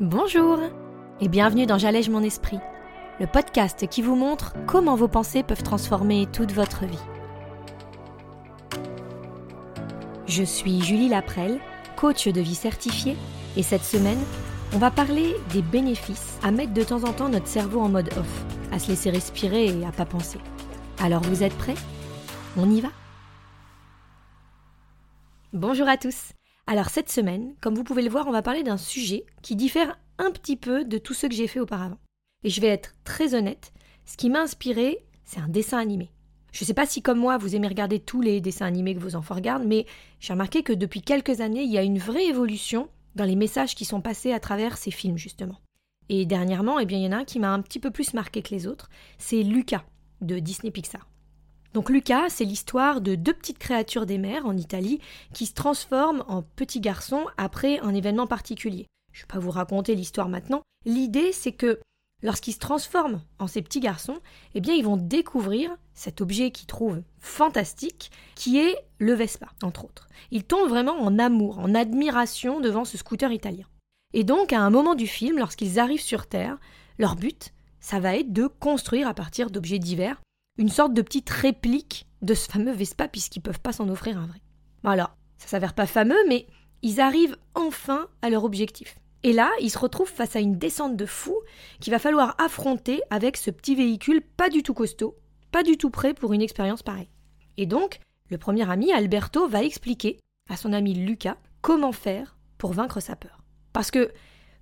Bonjour et bienvenue dans J'allège mon esprit, le podcast qui vous montre comment vos pensées peuvent transformer toute votre vie. Je suis Julie Laprelle, coach de vie certifiée, et cette semaine, on va parler des bénéfices à mettre de temps en temps notre cerveau en mode off, à se laisser respirer et à pas penser. Alors vous êtes prêts? On y va? Bonjour à tous alors cette semaine, comme vous pouvez le voir, on va parler d'un sujet qui diffère un petit peu de tout ce que j'ai fait auparavant. Et je vais être très honnête, ce qui m'a inspiré, c'est un dessin animé. Je ne sais pas si comme moi vous aimez regarder tous les dessins animés que vos enfants regardent, mais j'ai remarqué que depuis quelques années, il y a une vraie évolution dans les messages qui sont passés à travers ces films justement. Et dernièrement, eh bien, il y en a un qui m'a un petit peu plus marqué que les autres, c'est Lucas de Disney Pixar. Donc Lucas, c'est l'histoire de deux petites créatures des mers en Italie qui se transforment en petits garçons après un événement particulier. Je ne vais pas vous raconter l'histoire maintenant. L'idée, c'est que lorsqu'ils se transforment en ces petits garçons, eh bien, ils vont découvrir cet objet qu'ils trouvent fantastique, qui est le Vespa, entre autres. Ils tombent vraiment en amour, en admiration devant ce scooter italien. Et donc, à un moment du film, lorsqu'ils arrivent sur Terre, leur but, ça va être de construire à partir d'objets divers une sorte de petite réplique de ce fameux Vespa puisqu'ils peuvent pas s'en offrir un vrai. Bon alors, ça s'avère pas fameux, mais ils arrivent enfin à leur objectif. Et là, ils se retrouvent face à une descente de fou qu'il va falloir affronter avec ce petit véhicule pas du tout costaud, pas du tout prêt pour une expérience pareille. Et donc, le premier ami, Alberto, va expliquer à son ami Lucas comment faire pour vaincre sa peur. Parce que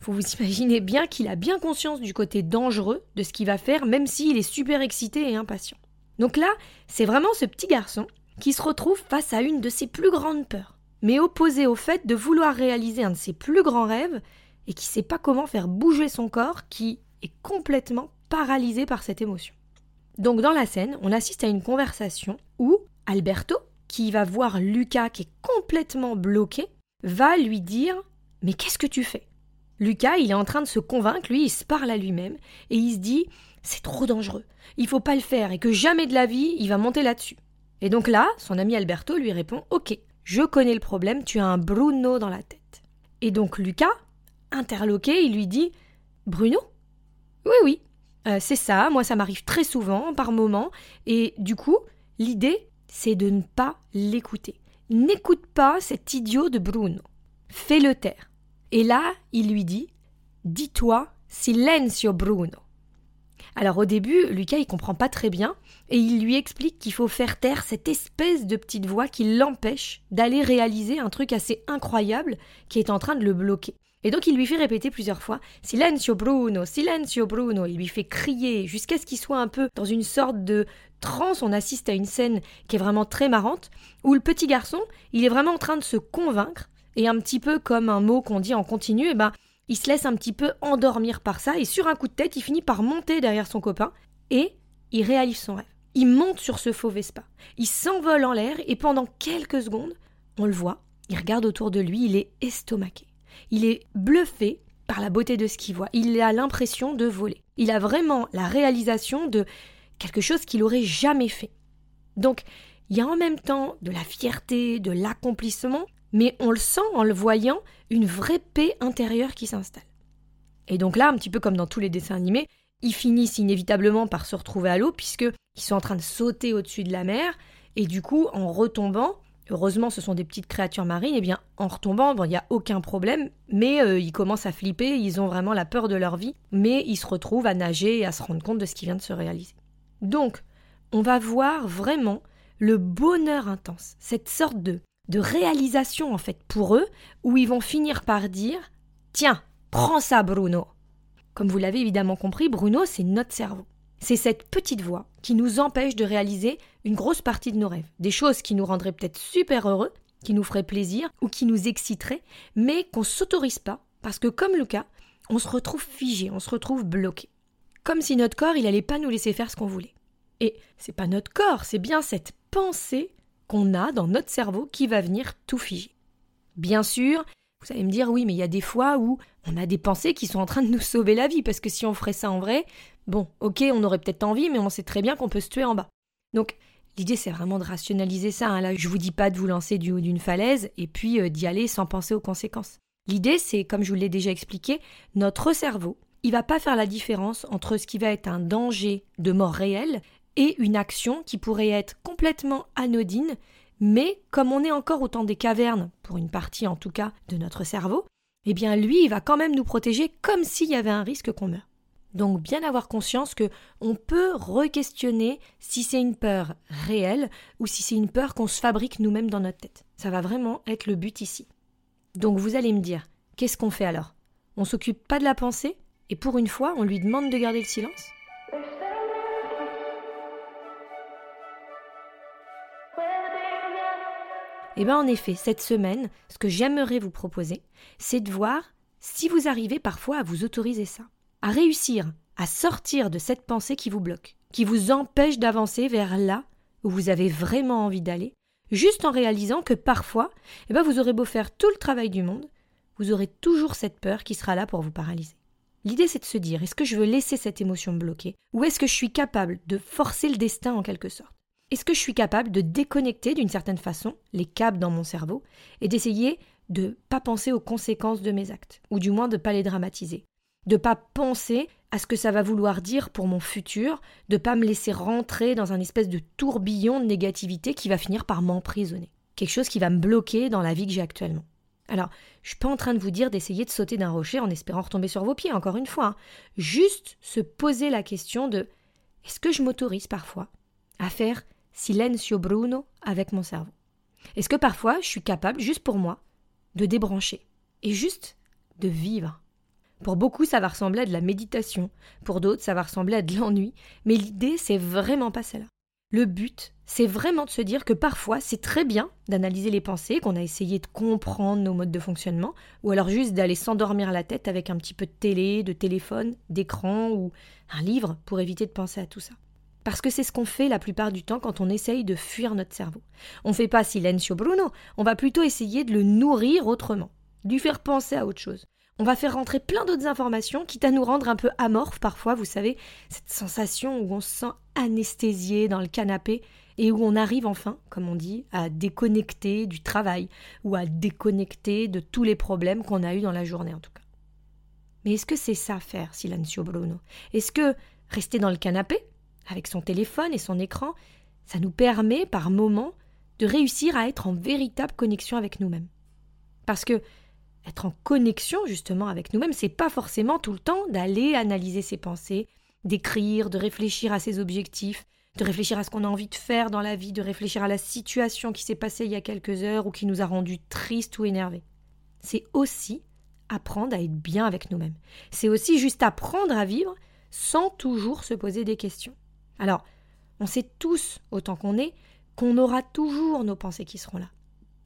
vous vous imaginez bien qu'il a bien conscience du côté dangereux de ce qu'il va faire, même s'il est super excité et impatient. Donc là, c'est vraiment ce petit garçon qui se retrouve face à une de ses plus grandes peurs, mais opposé au fait de vouloir réaliser un de ses plus grands rêves et qui ne sait pas comment faire bouger son corps qui est complètement paralysé par cette émotion. Donc dans la scène, on assiste à une conversation où Alberto, qui va voir Lucas qui est complètement bloqué, va lui dire Mais qu'est-ce que tu fais? Lucas, il est en train de se convaincre, lui, il se parle à lui-même et il se dit c'est trop dangereux, il faut pas le faire et que jamais de la vie il va monter là-dessus. Et donc là, son ami Alberto lui répond Ok, je connais le problème, tu as un Bruno dans la tête. Et donc Lucas, interloqué, il lui dit Bruno? Oui, oui, euh, c'est ça, moi ça m'arrive très souvent, par moments, et du coup, l'idée, c'est de ne pas l'écouter. N'écoute pas cet idiot de Bruno. Fais-le taire. Et là, il lui dit Dis-toi Silenzio Bruno. Alors au début, Lucas il comprend pas très bien et il lui explique qu'il faut faire taire cette espèce de petite voix qui l'empêche d'aller réaliser un truc assez incroyable qui est en train de le bloquer. Et donc il lui fait répéter plusieurs fois Silenzio Bruno, Silenzio Bruno. Il lui fait crier jusqu'à ce qu'il soit un peu dans une sorte de transe. On assiste à une scène qui est vraiment très marrante où le petit garçon, il est vraiment en train de se convaincre et un petit peu comme un mot qu'on dit en continu, et eh ben, il se laisse un petit peu endormir par ça, et sur un coup de tête, il finit par monter derrière son copain, et il réalise son rêve. Il monte sur ce faux Vespa. Il s'envole en l'air, et pendant quelques secondes, on le voit, il regarde autour de lui, il est estomaqué. Il est bluffé par la beauté de ce qu'il voit. Il a l'impression de voler. Il a vraiment la réalisation de quelque chose qu'il aurait jamais fait. Donc, il y a en même temps de la fierté, de l'accomplissement, mais on le sent en le voyant, une vraie paix intérieure qui s'installe. Et donc là, un petit peu comme dans tous les dessins animés, ils finissent inévitablement par se retrouver à l'eau puisqu'ils sont en train de sauter au-dessus de la mer et du coup, en retombant, heureusement ce sont des petites créatures marines, et eh bien en retombant, il n'y a aucun problème, mais euh, ils commencent à flipper, ils ont vraiment la peur de leur vie, mais ils se retrouvent à nager et à se rendre compte de ce qui vient de se réaliser. Donc, on va voir vraiment le bonheur intense, cette sorte de de réalisation en fait pour eux, où ils vont finir par dire Tiens, prends ça Bruno. Comme vous l'avez évidemment compris, Bruno, c'est notre cerveau. C'est cette petite voix qui nous empêche de réaliser une grosse partie de nos rêves, des choses qui nous rendraient peut-être super heureux, qui nous feraient plaisir ou qui nous exciteraient, mais qu'on s'autorise pas parce que comme Lucas, on se retrouve figé, on se retrouve bloqué. Comme si notre corps, il allait pas nous laisser faire ce qu'on voulait. Et c'est pas notre corps, c'est bien cette pensée qu'on a dans notre cerveau qui va venir tout figer. Bien sûr, vous allez me dire oui, mais il y a des fois où on a des pensées qui sont en train de nous sauver la vie, parce que si on ferait ça en vrai, bon, ok, on aurait peut-être envie, mais on sait très bien qu'on peut se tuer en bas. Donc, l'idée, c'est vraiment de rationaliser ça. Hein. Là, je vous dis pas de vous lancer du haut d'une falaise et puis euh, d'y aller sans penser aux conséquences. L'idée, c'est, comme je vous l'ai déjà expliqué, notre cerveau, il va pas faire la différence entre ce qui va être un danger de mort réelle et une action qui pourrait être complètement anodine, mais comme on est encore au temps des cavernes, pour une partie en tout cas de notre cerveau, eh bien lui, il va quand même nous protéger comme s'il y avait un risque qu'on meure. Donc bien avoir conscience que on peut re-questionner si c'est une peur réelle ou si c'est une peur qu'on se fabrique nous-mêmes dans notre tête. Ça va vraiment être le but ici. Donc vous allez me dire, qu'est-ce qu'on fait alors? On s'occupe pas de la pensée? Et pour une fois, on lui demande de garder le silence? Eh bien en effet, cette semaine, ce que j'aimerais vous proposer, c'est de voir si vous arrivez parfois à vous autoriser ça, à réussir à sortir de cette pensée qui vous bloque, qui vous empêche d'avancer vers là où vous avez vraiment envie d'aller, juste en réalisant que parfois, eh ben vous aurez beau faire tout le travail du monde, vous aurez toujours cette peur qui sera là pour vous paralyser. L'idée c'est de se dire est-ce que je veux laisser cette émotion bloquer ou est-ce que je suis capable de forcer le destin en quelque sorte? Est-ce que je suis capable de déconnecter d'une certaine façon les câbles dans mon cerveau et d'essayer de pas penser aux conséquences de mes actes, ou du moins de pas les dramatiser, de pas penser à ce que ça va vouloir dire pour mon futur, de pas me laisser rentrer dans un espèce de tourbillon de négativité qui va finir par m'emprisonner, quelque chose qui va me bloquer dans la vie que j'ai actuellement. Alors, je suis pas en train de vous dire d'essayer de sauter d'un rocher en espérant retomber sur vos pieds, encore une fois. Hein. Juste se poser la question de est-ce que je m'autorise parfois à faire Silencio Bruno avec mon cerveau Est-ce que parfois je suis capable, juste pour moi, de débrancher et juste de vivre? Pour beaucoup, ça va ressembler à de la méditation, pour d'autres, ça va ressembler à de l'ennui, mais l'idée, c'est vraiment pas celle-là. Le but, c'est vraiment de se dire que parfois, c'est très bien d'analyser les pensées, qu'on a essayé de comprendre nos modes de fonctionnement, ou alors juste d'aller s'endormir la tête avec un petit peu de télé, de téléphone, d'écran ou un livre pour éviter de penser à tout ça. Parce que c'est ce qu'on fait la plupart du temps quand on essaye de fuir notre cerveau. On ne fait pas silencio Bruno, on va plutôt essayer de le nourrir autrement, lui faire penser à autre chose. On va faire rentrer plein d'autres informations, quitte à nous rendre un peu amorphes parfois, vous savez, cette sensation où on se sent anesthésié dans le canapé et où on arrive enfin, comme on dit, à déconnecter du travail ou à déconnecter de tous les problèmes qu'on a eus dans la journée en tout cas. Mais est-ce que c'est ça faire, silencio Bruno? Est-ce que rester dans le canapé, avec son téléphone et son écran, ça nous permet par moments de réussir à être en véritable connexion avec nous-mêmes. Parce que être en connexion justement avec nous-mêmes, c'est pas forcément tout le temps d'aller analyser ses pensées, d'écrire, de réfléchir à ses objectifs, de réfléchir à ce qu'on a envie de faire dans la vie, de réfléchir à la situation qui s'est passée il y a quelques heures ou qui nous a rendus tristes ou énervés. C'est aussi apprendre à être bien avec nous-mêmes. C'est aussi juste apprendre à vivre sans toujours se poser des questions. Alors, on sait tous, autant qu'on est, qu'on aura toujours nos pensées qui seront là.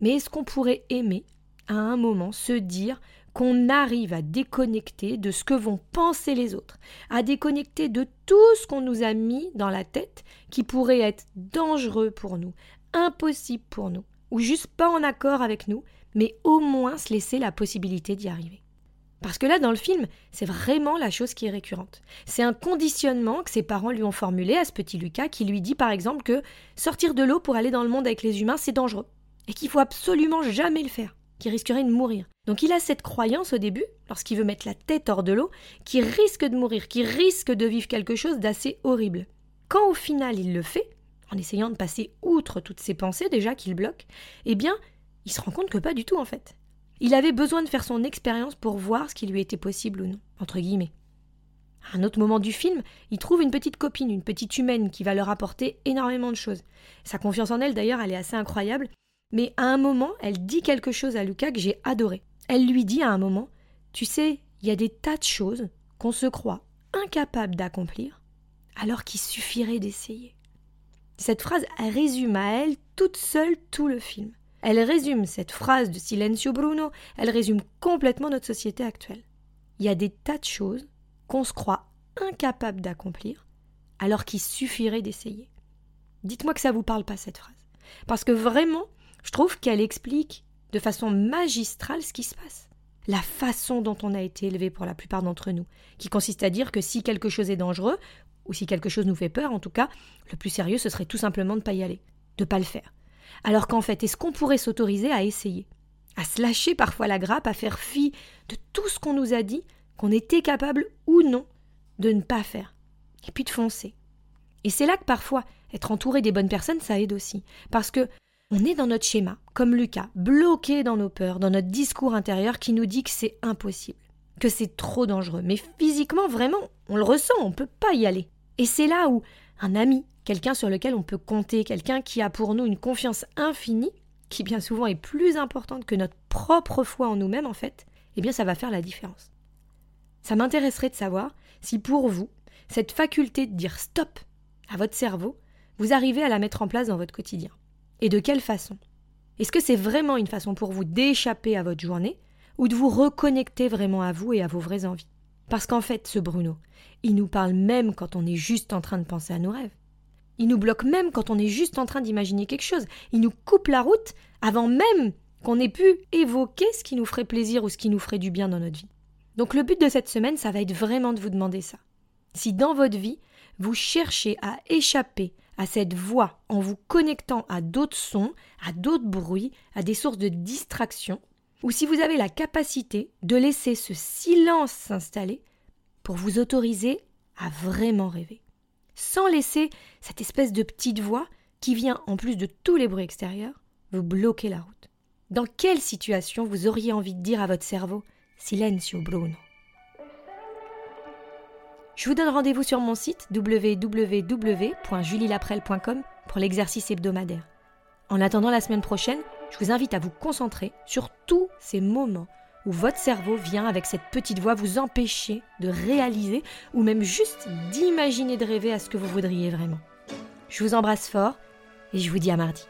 Mais est-ce qu'on pourrait aimer, à un moment, se dire qu'on arrive à déconnecter de ce que vont penser les autres, à déconnecter de tout ce qu'on nous a mis dans la tête qui pourrait être dangereux pour nous, impossible pour nous, ou juste pas en accord avec nous, mais au moins se laisser la possibilité d'y arriver? Parce que là, dans le film, c'est vraiment la chose qui est récurrente. C'est un conditionnement que ses parents lui ont formulé à ce petit Lucas qui lui dit par exemple que sortir de l'eau pour aller dans le monde avec les humains, c'est dangereux. Et qu'il faut absolument jamais le faire, qu'il risquerait de mourir. Donc il a cette croyance au début, lorsqu'il veut mettre la tête hors de l'eau, qu'il risque de mourir, qu'il risque de vivre quelque chose d'assez horrible. Quand au final il le fait, en essayant de passer outre toutes ces pensées déjà qu'il bloque, eh bien, il se rend compte que pas du tout en fait. Il avait besoin de faire son expérience pour voir ce qui lui était possible ou non. À un autre moment du film, il trouve une petite copine, une petite humaine qui va leur apporter énormément de choses. Sa confiance en elle, d'ailleurs, elle est assez incroyable. Mais à un moment, elle dit quelque chose à Lucas que j'ai adoré. Elle lui dit à un moment Tu sais, il y a des tas de choses qu'on se croit incapable d'accomplir, alors qu'il suffirait d'essayer. Cette phrase résume à elle toute seule tout le film. Elle résume cette phrase de Silencio Bruno, elle résume complètement notre société actuelle. Il y a des tas de choses qu'on se croit incapable d'accomplir, alors qu'il suffirait d'essayer. Dites-moi que ça ne vous parle pas cette phrase. Parce que vraiment, je trouve qu'elle explique de façon magistrale ce qui se passe. La façon dont on a été élevé pour la plupart d'entre nous, qui consiste à dire que si quelque chose est dangereux, ou si quelque chose nous fait peur en tout cas, le plus sérieux ce serait tout simplement de ne pas y aller, de ne pas le faire. Alors qu'en fait, est-ce qu'on pourrait s'autoriser à essayer? À se lâcher parfois la grappe, à faire fi de tout ce qu'on nous a dit, qu'on était capable ou non de ne pas faire, et puis de foncer. Et c'est là que parfois être entouré des bonnes personnes, ça aide aussi, parce que on est dans notre schéma, comme Lucas, bloqué dans nos peurs, dans notre discours intérieur qui nous dit que c'est impossible, que c'est trop dangereux. Mais physiquement, vraiment, on le ressent, on ne peut pas y aller. Et c'est là où un ami, quelqu'un sur lequel on peut compter, quelqu'un qui a pour nous une confiance infinie, qui bien souvent est plus importante que notre propre foi en nous-mêmes en fait, eh bien ça va faire la différence. Ça m'intéresserait de savoir si pour vous, cette faculté de dire stop à votre cerveau, vous arrivez à la mettre en place dans votre quotidien. Et de quelle façon? Est-ce que c'est vraiment une façon pour vous d'échapper à votre journée ou de vous reconnecter vraiment à vous et à vos vraies envies? Parce qu'en fait, ce Bruno, il nous parle même quand on est juste en train de penser à nos rêves. Il nous bloque même quand on est juste en train d'imaginer quelque chose. Il nous coupe la route avant même qu'on ait pu évoquer ce qui nous ferait plaisir ou ce qui nous ferait du bien dans notre vie. Donc le but de cette semaine, ça va être vraiment de vous demander ça. Si dans votre vie, vous cherchez à échapper à cette voix en vous connectant à d'autres sons, à d'autres bruits, à des sources de distraction, ou si vous avez la capacité de laisser ce silence s'installer pour vous autoriser à vraiment rêver, sans laisser cette espèce de petite voix qui vient, en plus de tous les bruits extérieurs, vous bloquer la route. Dans quelle situation vous auriez envie de dire à votre cerveau Silenzio Bruno je vous donne rendez-vous sur mon site www.julielaprel.com pour l'exercice hebdomadaire. En attendant la semaine prochaine, je vous invite à vous concentrer sur tous ces moments où votre cerveau vient avec cette petite voix vous empêcher de réaliser ou même juste d'imaginer de rêver à ce que vous voudriez vraiment. Je vous embrasse fort et je vous dis à mardi.